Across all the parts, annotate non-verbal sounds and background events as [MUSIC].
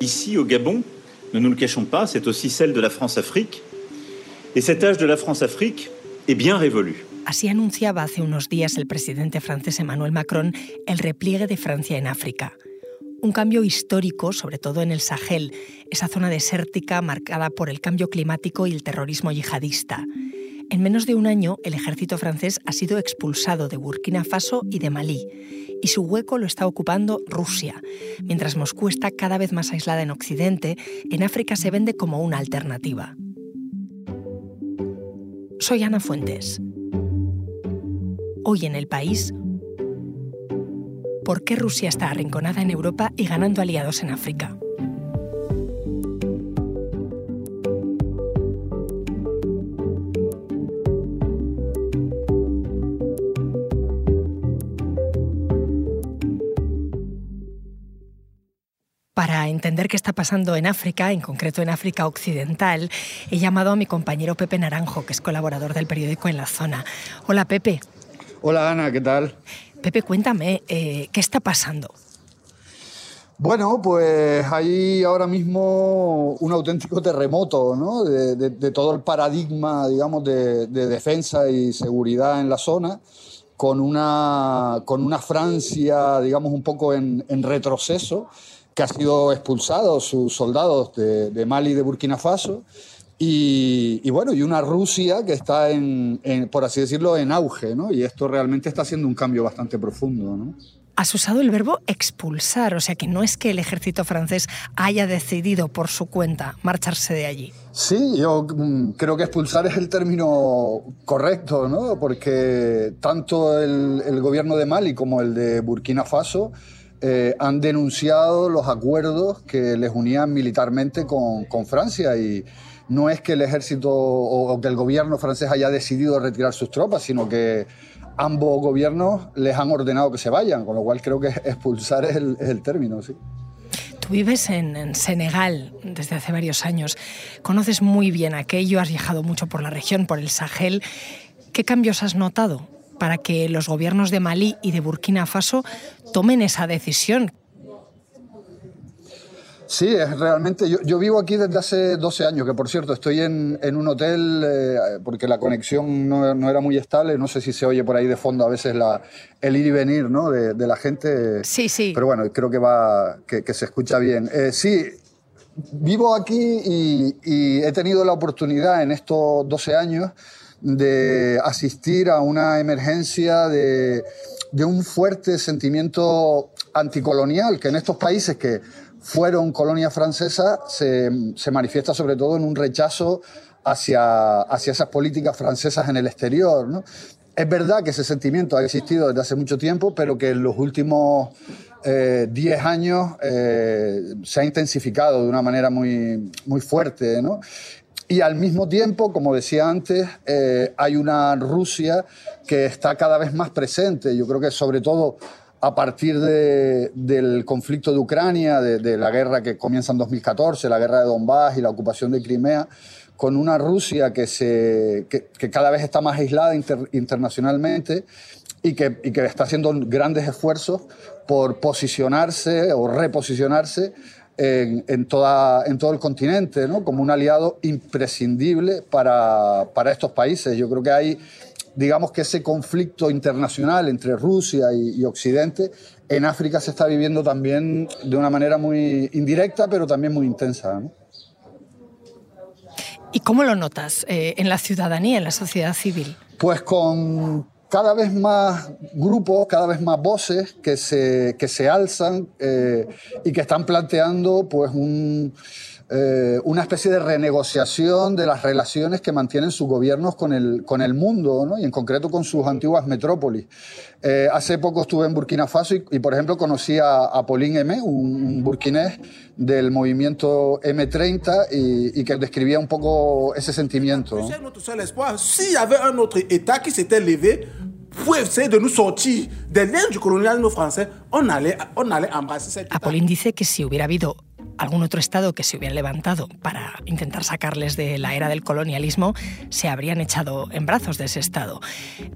Ici, au Gabon, ne nous le cachons pas, c'est aussi celle de la France-Afrique. Et cet âge de la France-Afrique est bien révolu. Así anunciaba hace unos días el presidente francés Emmanuel Macron el repliegue de Francia en África. Un cambio histórico, sobre todo en el Sahel, esa zona desértica marcada por el cambio climático y el terrorismo yihadista. En menos de un año, el ejército francés ha sido expulsado de Burkina Faso y de Malí, y su hueco lo está ocupando Rusia. Mientras Moscú está cada vez más aislada en Occidente, en África se vende como una alternativa. Soy Ana Fuentes. Hoy en el país, ¿por qué Rusia está arrinconada en Europa y ganando aliados en África? Para entender qué está pasando en África, en concreto en África Occidental, he llamado a mi compañero Pepe Naranjo, que es colaborador del periódico En la Zona. Hola Pepe. Hola Ana, ¿qué tal? Pepe, cuéntame, eh, ¿qué está pasando? Bueno, pues hay ahora mismo un auténtico terremoto ¿no? de, todo el paradigma, digamos, de, defensa y seguridad en la zona, con una, con una Francia, digamos, un poco en, en retroceso que ha sido expulsado sus soldados de, Mali y de Burkina Faso. Y, bueno, y una Rusia que está, en, por así decirlo, en auge, ¿no? Y esto realmente está haciendo un cambio bastante profundo, ¿no? Has usado el verbo expulsar, o sea que no es que el ejército francés haya decidido por su cuenta marcharse de allí. Sí, yo mm, creo que expulsar es el término correcto, ¿no? Porque tanto el, el gobierno de Mali como el de Burkina Faso eh, han denunciado los acuerdos que les unían militarmente con, con, Francia y no es que el ejército o, que el gobierno francés haya decidido retirar sus tropas, sino que ambos gobiernos les han ordenado que se vayan, con lo cual creo que [LAUGHS] expulsar es el, es el término, sí. Tú vives en, en, Senegal desde hace varios años, conoces muy bien aquello, has viajado mucho por la región, por el Sahel. ¿Qué cambios has notado para que los gobiernos de Malí y de Burkina Faso tomen esa decisión. Sí, es realmente. Yo, vivo aquí desde hace 12 años, que por cierto estoy en, un hotel eh, porque la conexión no, era muy estable. No sé si se oye por ahí de fondo a veces la, el ir y venir ¿no? de, la gente. Sí, sí. Pero bueno, creo que, va, que, se escucha bien. Eh, sí, vivo aquí y, y he tenido la oportunidad en estos 12 años de asistir a una emergencia de, un fuerte sentimiento anticolonial que en estos países que fueron colonia francesa se, manifiesta sobre todo en un rechazo hacia, hacia esas políticas francesas en el exterior. Es verdad que ese sentimiento ha existido desde hace mucho tiempo, pero que en los últimos 10 eh, años eh, se ha intensificado de una manera muy, muy fuerte. ¿no? Y al mismo tiempo, como decía antes, eh, hay una Rusia que está cada vez más presente. Yo creo que sobre todo a partir del conflicto de Ucrania, de, la guerra que comienza en 2014, la guerra de Donbass y la ocupación de Crimea, con una Rusia que, cada vez está más aislada internacionalmente y que, y que está haciendo grandes esfuerzos por posicionarse o reposicionarse en, toda, en todo el continente, ¿no? como un aliado imprescindible para, para, estos países. Yo creo que hay, digamos que ese conflicto internacional entre Rusia y, Occidente en África se está viviendo también de una manera muy indirecta, pero también muy intensa. ¿Y cómo lo notas eh, en la ciudadanía, en la sociedad civil? Pues con cada vez más grupos, cada vez más voces que se, que se alzan eh, y que están planteando pues, un, eh, una especie de renegociación de las relaciones que mantienen sus gobiernos con el, con el mundo, ¿no? y en concreto con sus antiguas metrópolis. Eh, hace poco estuve en Burkina Faso y, por ejemplo, conocí a, Pauline M, un, burkinés del movimiento M30 y, y, que describía un poco ese sentimiento. ¿no? pour essayer de nous sortir du colonialisme français, on allait, on allait embrasser cet Apolline dice que si hubiera habido algún otro Estado que se hubiera levantado para intentar sacarles de la era del colonialismo, se habrían echado en brazos de ese Estado.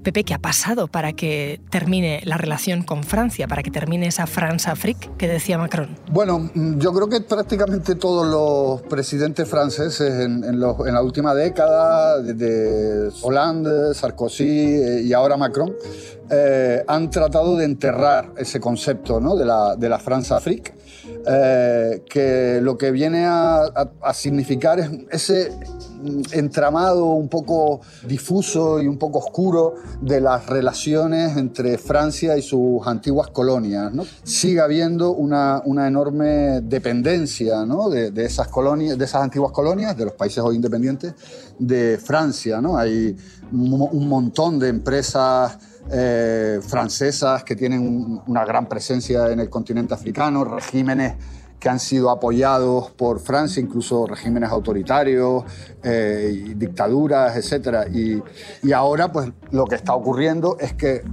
Pepe, ¿qué ha pasado para que termine la relación con Francia, para que termine esa France-Afrique que decía Macron? Bueno, yo creo que prácticamente todos los presidentes franceses en, la última década, desde Hollande, Sarkozy eh, y ahora Macron, eh, han tratado de enterrar ese concepto ¿no? de la, de la France-Afrique eh, que lo que viene a, significar es ese entramado un poco difuso y un poco oscuro de las relaciones entre Francia y sus antiguas colonias. ¿no? Sigue habiendo una, una enorme dependencia de, esas colonias, de esas antiguas colonias, de los países hoy independientes, de Francia. ¿no? Hay un montón de empresas eh, francesas que tienen una gran presencia en el continente africano, regímenes que han sido apoyados por Francia, incluso regímenes autoritarios, eh, dictaduras, etc. Y, ahora pues lo que está ocurriendo es que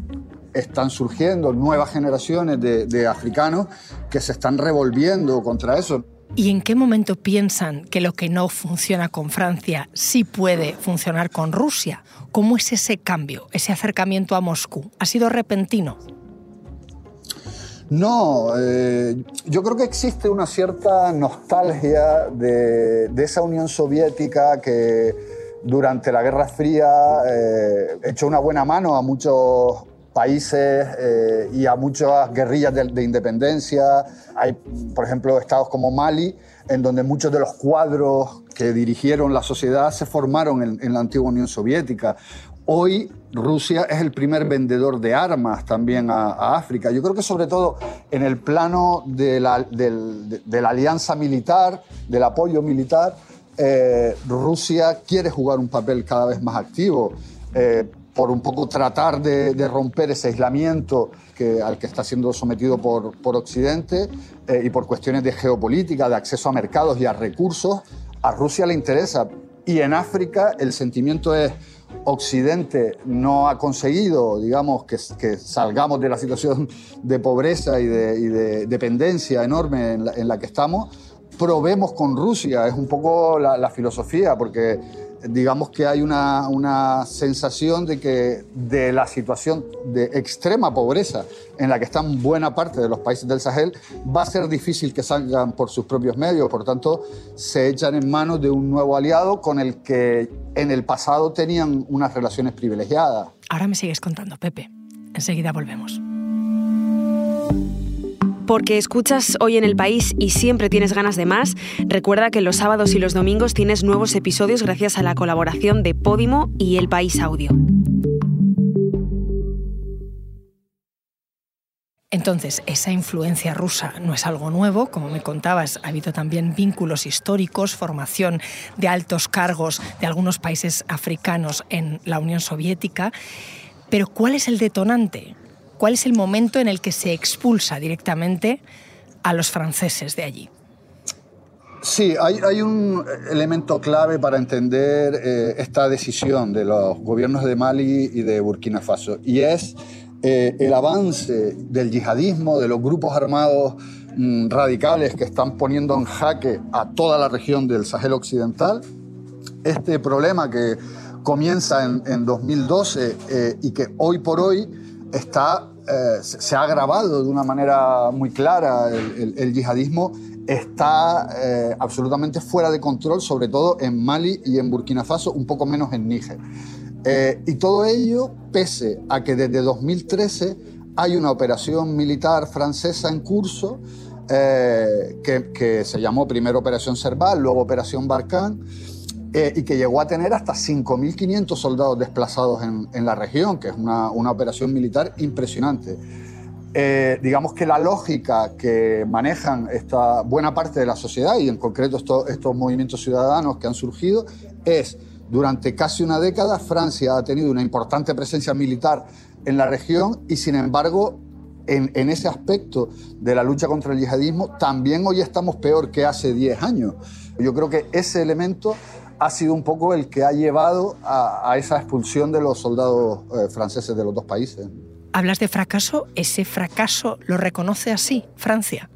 están surgiendo nuevas generaciones de africanos que se están revolviendo contra eso. ¿Y en qué momento piensan que lo que no funciona con Francia sí puede funcionar con Rusia? ¿Cómo es ese cambio, ese acercamiento a Moscú? ¿Ha sido repentino? No, eh, yo creo que existe una cierta nostalgia de, esa Unión Soviética que durante la Guerra Fría eh, echó una buena mano a muchos países eh, y a muchas guerrillas de, independencia. Hay, por ejemplo, estados como Mali, en donde muchos de los cuadros que dirigieron la sociedad se formaron en, la antigua Unión Soviética. Hoy Rusia es el primer vendedor de armas también a, África. Yo creo que sobre todo en el plano de la, alianza militar, del apoyo militar, eh, Rusia quiere jugar un papel cada vez más activo. Eh, por un poco tratar de, romper ese aislamiento que, al que está siendo sometido por, por Occidente eh, y por cuestiones de geopolítica, de acceso a mercados y a recursos, a Rusia le interesa. Y en África el sentimiento es, Occidente no ha conseguido, digamos, que, que salgamos de la situación de pobreza y de, dependencia enorme en la, que estamos, probemos con Rusia. Es un poco la, la filosofía, porque digamos que hay una, una, sensación de que de la situación de extrema pobreza en la que están buena parte de los países del Sahel, va a ser difícil que salgan por sus propios medios. Por tanto, se echan en manos de un nuevo aliado con el que en el pasado tenían unas relaciones privilegiadas. Ahora me sigues contando, Pepe. Enseguida volvemos porque escuchas hoy en el país y siempre tienes ganas de más, recuerda que los sábados y los domingos tienes nuevos episodios gracias a la colaboración de Podimo y El País Audio. Entonces, esa influencia rusa no es algo nuevo, como me contabas, ha habido también vínculos históricos, formación de altos cargos de algunos países africanos en la Unión Soviética, pero ¿cuál es el detonante? ¿Cuál es el momento en el que se expulsa directamente a los franceses de allí? Sí, hay, un elemento clave para entender eh, esta decisión de los gobiernos de Mali y de Burkina Faso, y es eh, el avance del yihadismo, de los grupos armados mm, radicales que están poniendo en jaque a toda la región del Sahel Occidental. Este problema que comienza en, 2012 eh, y que hoy por hoy está, eh, se ha agravado de una manera muy clara. El, yihadismo está eh, absolutamente fuera de control, sobre todo en Mali y en Burkina Faso, un poco menos en Níger. Eh, y todo ello pese a que desde 2013 hay una operación militar francesa en curso que, se llamó primero Operación Serval, luego Operación Barkhane, eh, y que llegó a tener hasta 5.500 soldados desplazados en, la región, que es una, operación militar impresionante. Eh, digamos que la lógica que manejan esta buena parte de la sociedad y en concreto estos, movimientos ciudadanos que han surgido es, durante casi una década, Francia ha tenido una importante presencia militar en la región y sin embargo en, en, ese aspecto de la lucha contra el yihadismo, también hoy estamos peor que hace 10 años. Yo creo que ese elemento ha sido un poco el que ha llevado a, esa expulsión de los soldados eh, franceses de los dos países. Hablas de fracaso, ese fracaso lo reconoce así Francia.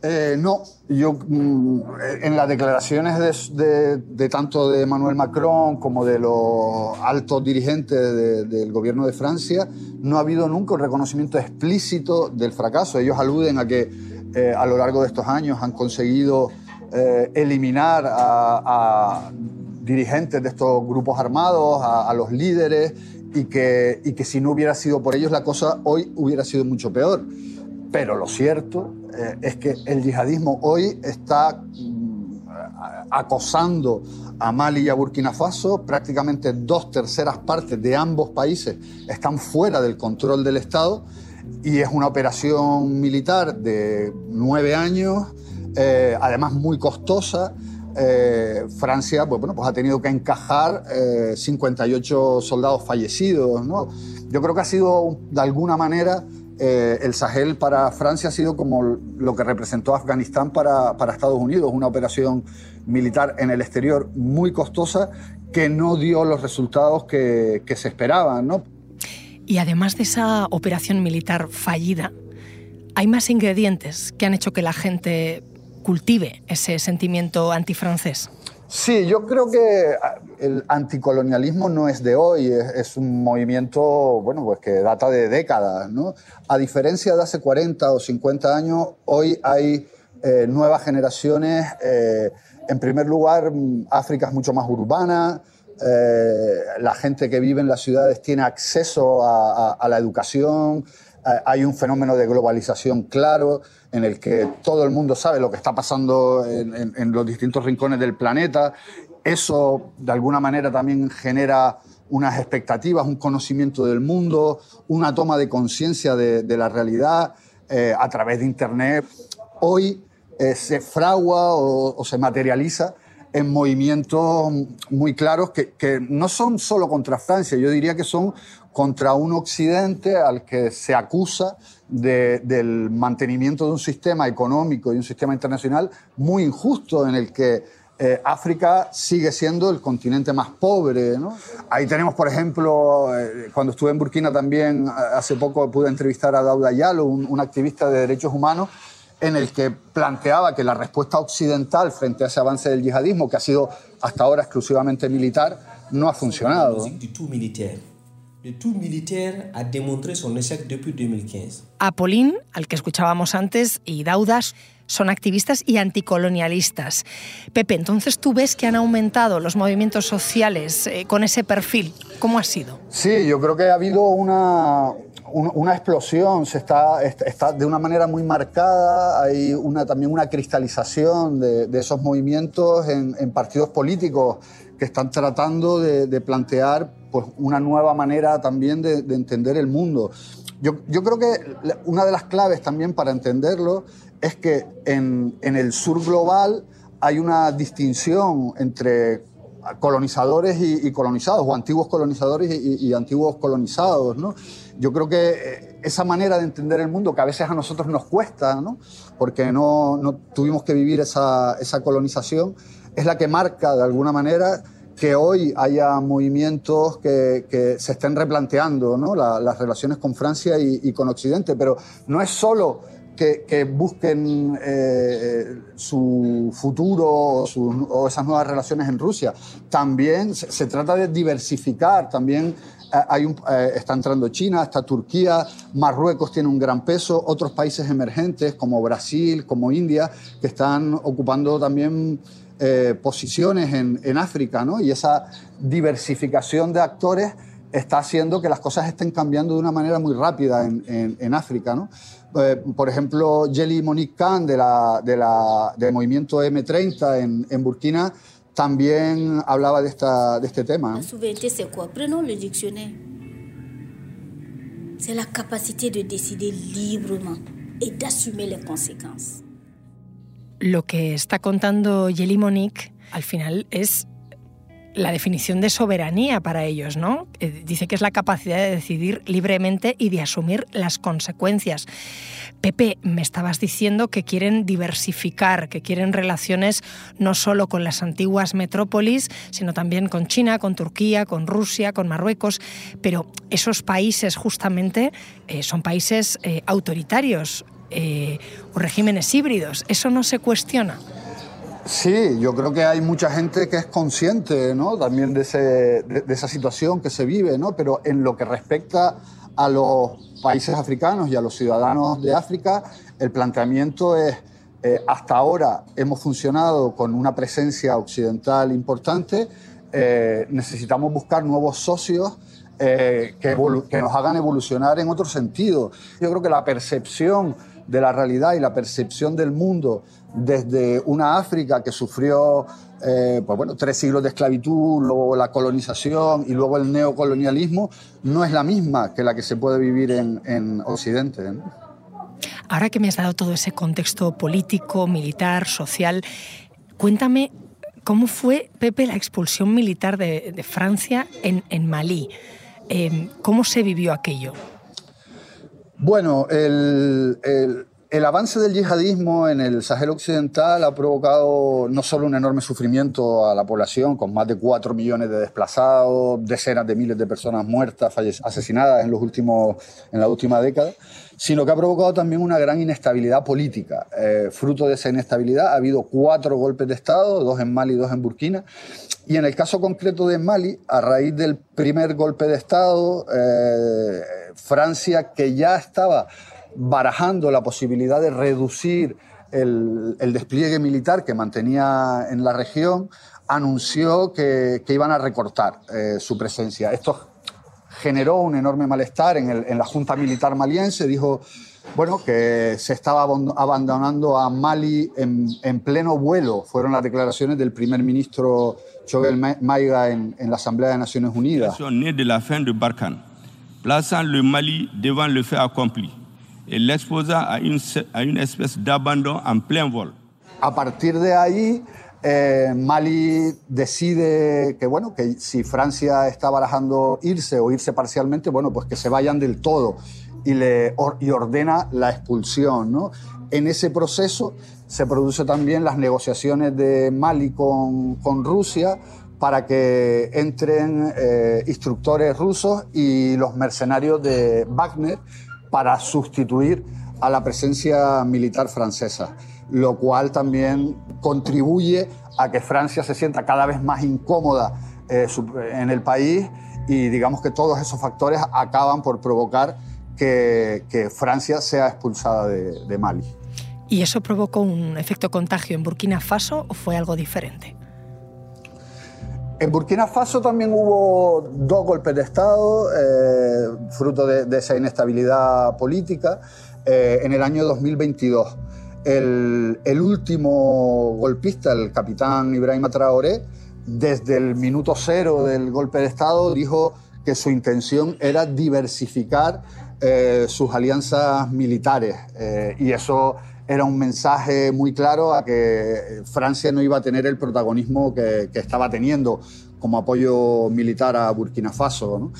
Eh, no, yo mm, en las declaraciones de, tanto de Emmanuel Macron como de los altos dirigentes del gobierno de Francia no ha habido nunca un reconocimiento explícito del fracaso. Ellos aluden a que eh, a lo largo de estos años han conseguido eh, eliminar a, dirigentes de estos grupos armados, a, los líderes, y que, y que si no hubiera sido por ellos la cosa hoy hubiera sido mucho peor. Pero lo cierto eh, es que el yihadismo hoy está mm, acosando a Mali y a Burkina Faso. Prácticamente dos terceras partes de ambos países están fuera del control del Estado y es una operación militar de nueve años, eh, además muy costosa. Eh, Francia pues, bueno, pues ha tenido que encajar 58 soldados fallecidos. ¿no? Yo creo que ha sido de alguna manera eh, el Sahel para Francia ha sido como lo que representó Afganistán para, Estados Unidos, una operación militar en el exterior muy costosa que no dio los resultados que, se esperaban. Y además de esa operación militar fallida, hay más ingredientes que han hecho que la gente cultive ese sentimiento antifrancés. Sí, yo creo que ah, el anticolonialismo no es de hoy, es, un movimiento bueno, pues que data de décadas. ¿no? A diferencia de hace 40 o 50 años, hoy hay eh, nuevas generaciones. Eh, en primer lugar, África es mucho más urbana, eh, la gente que vive en las ciudades tiene acceso a la educación, hay un fenómeno de globalización claro en el que todo el mundo sabe lo que está pasando en, los distintos rincones del planeta. Eso, de alguna manera, también genera unas expectativas, un conocimiento del mundo, una toma de conciencia de, la realidad eh, a través de Internet. Hoy eh, se fragua o, se materializa en movimientos muy claros que, que, no son solo contra Francia, yo diría que son contra un Occidente al que se acusa del mantenimiento de un sistema económico y un sistema internacional muy injusto en el que eh, África sigue siendo el continente más pobre. Ahí tenemos, por ejemplo, eh, cuando estuve en Burkina también, hace poco pude entrevistar a Dauda Yalo, un, activista de derechos humanos, en el que planteaba que la respuesta occidental frente a ese avance del yihadismo, que ha sido hasta ahora exclusivamente militar, no ha funcionado. Apolín, al que escuchábamos antes, y Daudas son activistas y anticolonialistas. Pepe, entonces tú ves que han aumentado los movimientos sociales eh, con ese perfil. ¿Cómo ha sido? Sí, yo creo que ha habido una, una explosión, se está, está, de una manera muy marcada, hay una, también una cristalización de, esos movimientos en, partidos políticos que están tratando de, plantear pues, una nueva manera también de, entender el mundo. Yo, yo, creo que una de las claves también para entenderlo es que en, en el sur global hay una distinción entre colonizadores y, colonizados, o antiguos colonizadores y, antiguos colonizados. ¿no? Yo creo que eh, esa manera de entender el mundo, que a veces a nosotros nos cuesta, ¿no? porque no, no tuvimos que vivir esa, esa, colonización, es la que marca de alguna manera que hoy haya movimientos que, se estén replanteando ¿no? las relaciones con Francia y, con Occidente, pero no es solo que, busquen eh, su futuro o, esas nuevas relaciones en Rusia. También se, trata de diversificar, también eh, hay eh, está entrando China, está Turquía, Marruecos tiene un gran peso, otros países emergentes como Brasil, como India, que están ocupando también posiciones en, en África, ¿no? Y esa diversificación de actores está haciendo que las cosas estén cambiando de una manera muy rápida en, en, África, ¿no? Eh, por ejemplo, Jelly Monique Khan de la, de la, del movimiento M30 en, en Burkina también hablaba de, esta, de este tema. La souveraineté, c'est quoi Prenons le. C'est la capacité de décider librement et d'assumer les conséquences. Lo que está contando Jelly Monique al final es la definición de soberanía para ellos, ¿no? Eh, dice que es la capacidad de decidir libremente y de asumir las consecuencias. Pepe, me estabas diciendo que quieren diversificar, que quieren relaciones no solo con las antiguas metrópolis, sino también con China, con Turquía, con Rusia, con Marruecos, pero esos países justamente eh, son países eh, autoritarios. Eh, o regímenes híbridos. ¿Eso no se cuestiona? Sí, yo creo que hay mucha gente que es consciente ¿no? también de, de, esa situación que se vive, ¿no? pero en lo que respecta a los países africanos y a los ciudadanos de África, el planteamiento es, eh, hasta ahora hemos funcionado con una presencia occidental importante, eh, necesitamos buscar nuevos socios eh, que, que, nos hagan evolucionar en otro sentido. Yo creo que la percepción de la realidad y la percepción del mundo desde una África que sufrió eh, pues bueno, tres siglos de esclavitud, luego la colonización y luego el neocolonialismo, no es la misma que la que se puede vivir en, en Occidente. Ahora que me has dado todo ese contexto político, militar, social, cuéntame cómo fue, Pepe, la expulsión militar de, Francia en, Malí. Eh, ¿Cómo se vivió aquello? Bueno, el, el, avance del yihadismo en el Sahel Occidental ha provocado no solo un enorme sufrimiento a la población, con más de 4 millones de desplazados, decenas de miles de personas muertas, asesinadas en, los últimos, en la última década, sino que ha provocado también una gran inestabilidad política. Eh, fruto de esa inestabilidad ha habido cuatro golpes de Estado, dos en Mali y dos en Burkina, y en el caso concreto de Mali, a raíz del primer golpe de Estado, eh, Francia, que ya estaba barajando la posibilidad de reducir el, despliegue militar que mantenía en la región, anunció que, iban a recortar eh, su presencia. Esto generó un enorme malestar en, la Junta Militar maliense. Dijo bueno, que se estaba abandonando a Mali en, pleno vuelo. Fueron las declaraciones del primer ministro Choguel Maiga en, la Asamblea de Naciones Unidas. de la fin de Barkhane, plaçant le Mali devant le fait accompli et l'exposa a une, a une espèce d'abandon en plein vol. A partir de ahí, eh, Mali decide que, bueno, que si Francia está barajando irse o irse parcialmente, bueno, pues que se vayan del todo y, le, y ordena la expulsión. ¿no? En ese proceso se producen también las negociaciones de Mali con, con Rusia para que entren eh, instructores rusos y los mercenarios de Wagner para sustituir a la presencia militar francesa, lo cual también contribuye a que Francia se sienta cada vez más incómoda eh, en el país y digamos que todos esos factores acaban por provocar que, Francia sea expulsada de, Mali. ¿Y eso provocó un efecto contagio en Burkina Faso o fue algo diferente? En Burkina Faso también hubo dos golpes de Estado, eh, fruto de, esa inestabilidad política, eh, en el año 2022. El, último golpista, el capitán Ibrahim Traoré, desde el minuto cero del golpe de Estado dijo que su intención era diversificar eh, sus alianzas militares y eso era un mensaje muy claro a que Francia no iba a tener el protagonismo que, estaba teniendo como apoyo militar a Burkina Faso.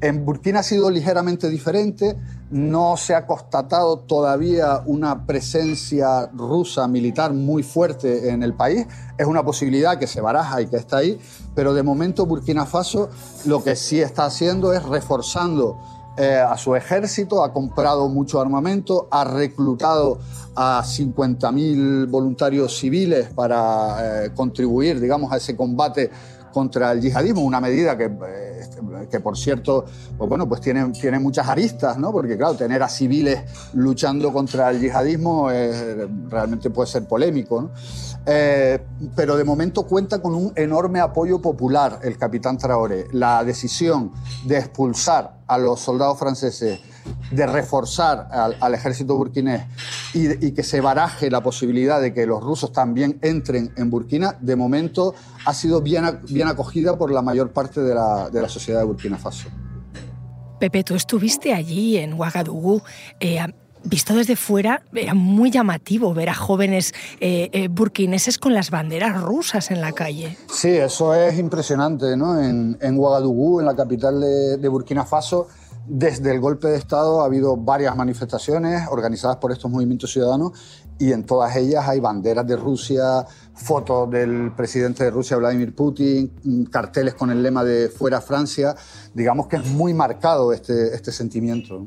En Burkina ha sido ligeramente diferente, no se ha constatado todavía una presencia rusa militar muy fuerte en el país, es una posibilidad que se baraja y que está ahí, pero de momento Burkina Faso lo que sí está haciendo es reforzando eh, a su ejército, ha comprado mucho armamento, ha reclutado a 50.000 voluntarios civiles para eh, contribuir, digamos, a ese combate contra el yihadismo, una medida que, eh, que por cierto, pues bueno, pues tiene, tiene muchas aristas, ¿no? Porque claro, tener a civiles luchando contra el yihadismo realmente puede ser polémico. Eh, pero de momento cuenta con un enorme apoyo popular el capitán Traoré. La decisión de expulsar a los soldados franceses, de reforzar al, ejército burkinés y, que se baraje la posibilidad de que los rusos también entren en Burkina, de momento ha sido bien, bien acogida por la mayor parte de la, de la sociedad de Burkina Faso. Pepe, tú estuviste allí en Ouagadougou. Eh, visto desde fuera, era muy llamativo ver a jóvenes eh, eh, burkineses con las banderas rusas en la calle. Sí, eso es impresionante, ¿no? En, en Ouagadougou, en la capital de, Burkina Faso, desde el golpe de Estado ha habido varias manifestaciones organizadas por estos movimientos ciudadanos y en todas ellas hay banderas de Rusia, fotos del presidente de Rusia, Vladimir Putin, carteles con el lema de Fuera Francia. Digamos que es muy marcado este, este sentimiento.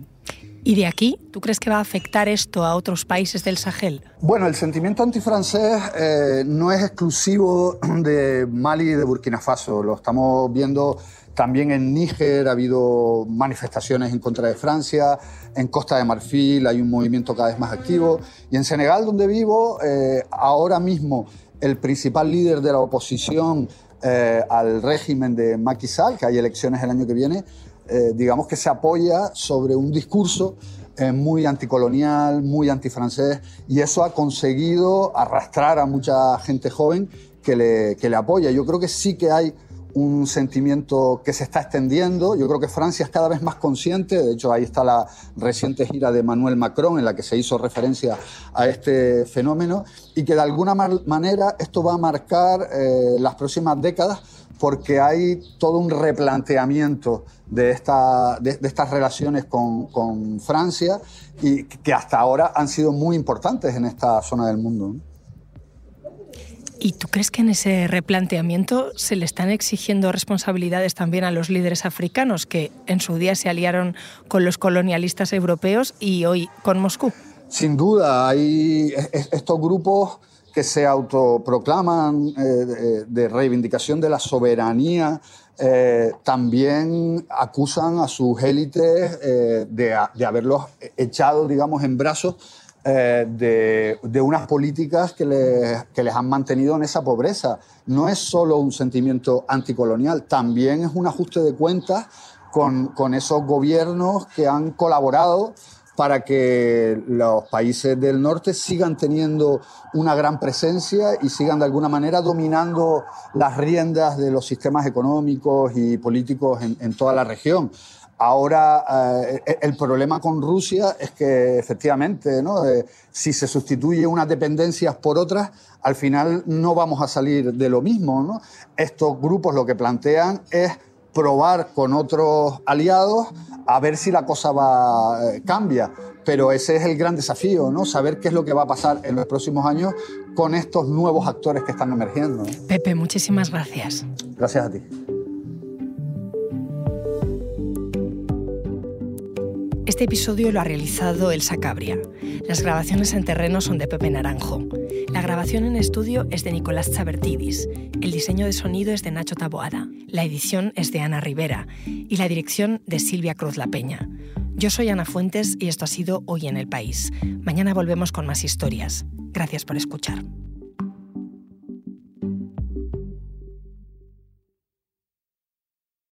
¿Y de aquí, tú crees que va a afectar esto a otros países del Sahel? Bueno, el sentimiento antifrancés eh, no es exclusivo de Mali y de Burkina Faso. Lo estamos viendo también en Níger, ha habido manifestaciones en contra de Francia, en Costa de Marfil hay un movimiento cada vez más activo. Y en Senegal, donde vivo, eh, ahora mismo el principal líder de la oposición eh, al régimen de Macky Sall, que hay elecciones el año que viene, eh, digamos que se apoya sobre un discurso eh, muy anticolonial, muy antifrancés, y eso ha conseguido arrastrar a mucha gente joven que le, que le apoya. Yo creo que sí que hay un sentimiento que se está extendiendo. Yo creo que Francia es cada vez más consciente, de hecho ahí está la reciente gira de Manuel Macron en la que se hizo referencia a este fenómeno y que de alguna manera esto va a marcar eh, las próximas décadas porque hay todo un replanteamiento de, esta, de, estas relaciones con, con, Francia y que hasta ahora han sido muy importantes en esta zona del mundo. ¿Y tú crees que en ese replanteamiento se le están exigiendo responsabilidades también a los líderes africanos que en su día se aliaron con los colonialistas europeos y hoy con Moscú? Sin duda, hay estos grupos que se autoproclaman eh, de, reivindicación de la soberanía, eh, también acusan a sus élites eh, de, haberlos echado, digamos, en brazos de, de, unas políticas que les, que les, han mantenido en esa pobreza. No es solo un sentimiento anticolonial, también es un ajuste de cuentas con, con esos gobiernos que han colaborado para que los países del norte sigan teniendo una gran presencia y sigan de alguna manera dominando las riendas de los sistemas económicos y políticos en, toda la región. Ahora, eh, el problema con Rusia es que efectivamente. Eh, si se sustituye unas dependencias por otras, al final no vamos a salir de lo mismo. Estos grupos lo que plantean es probar con otros aliados a ver si la cosa va, eh, cambia. Pero ese es el gran desafío, ¿no? Saber qué es lo que va a pasar en los próximos años con estos nuevos actores que están emergiendo. Pepe, muchísimas gracias. Gracias a ti. Este episodio lo ha realizado Elsa Cabria. Las grabaciones en terreno son de Pepe Naranjo. La grabación en estudio es de Nicolás Chabertidis. El diseño de sonido es de Nacho Taboada. La edición es de Ana Rivera. Y la dirección de Silvia Cruz La Peña. Yo soy Ana Fuentes y esto ha sido Hoy en el País. Mañana volvemos con más historias. Gracias por escuchar.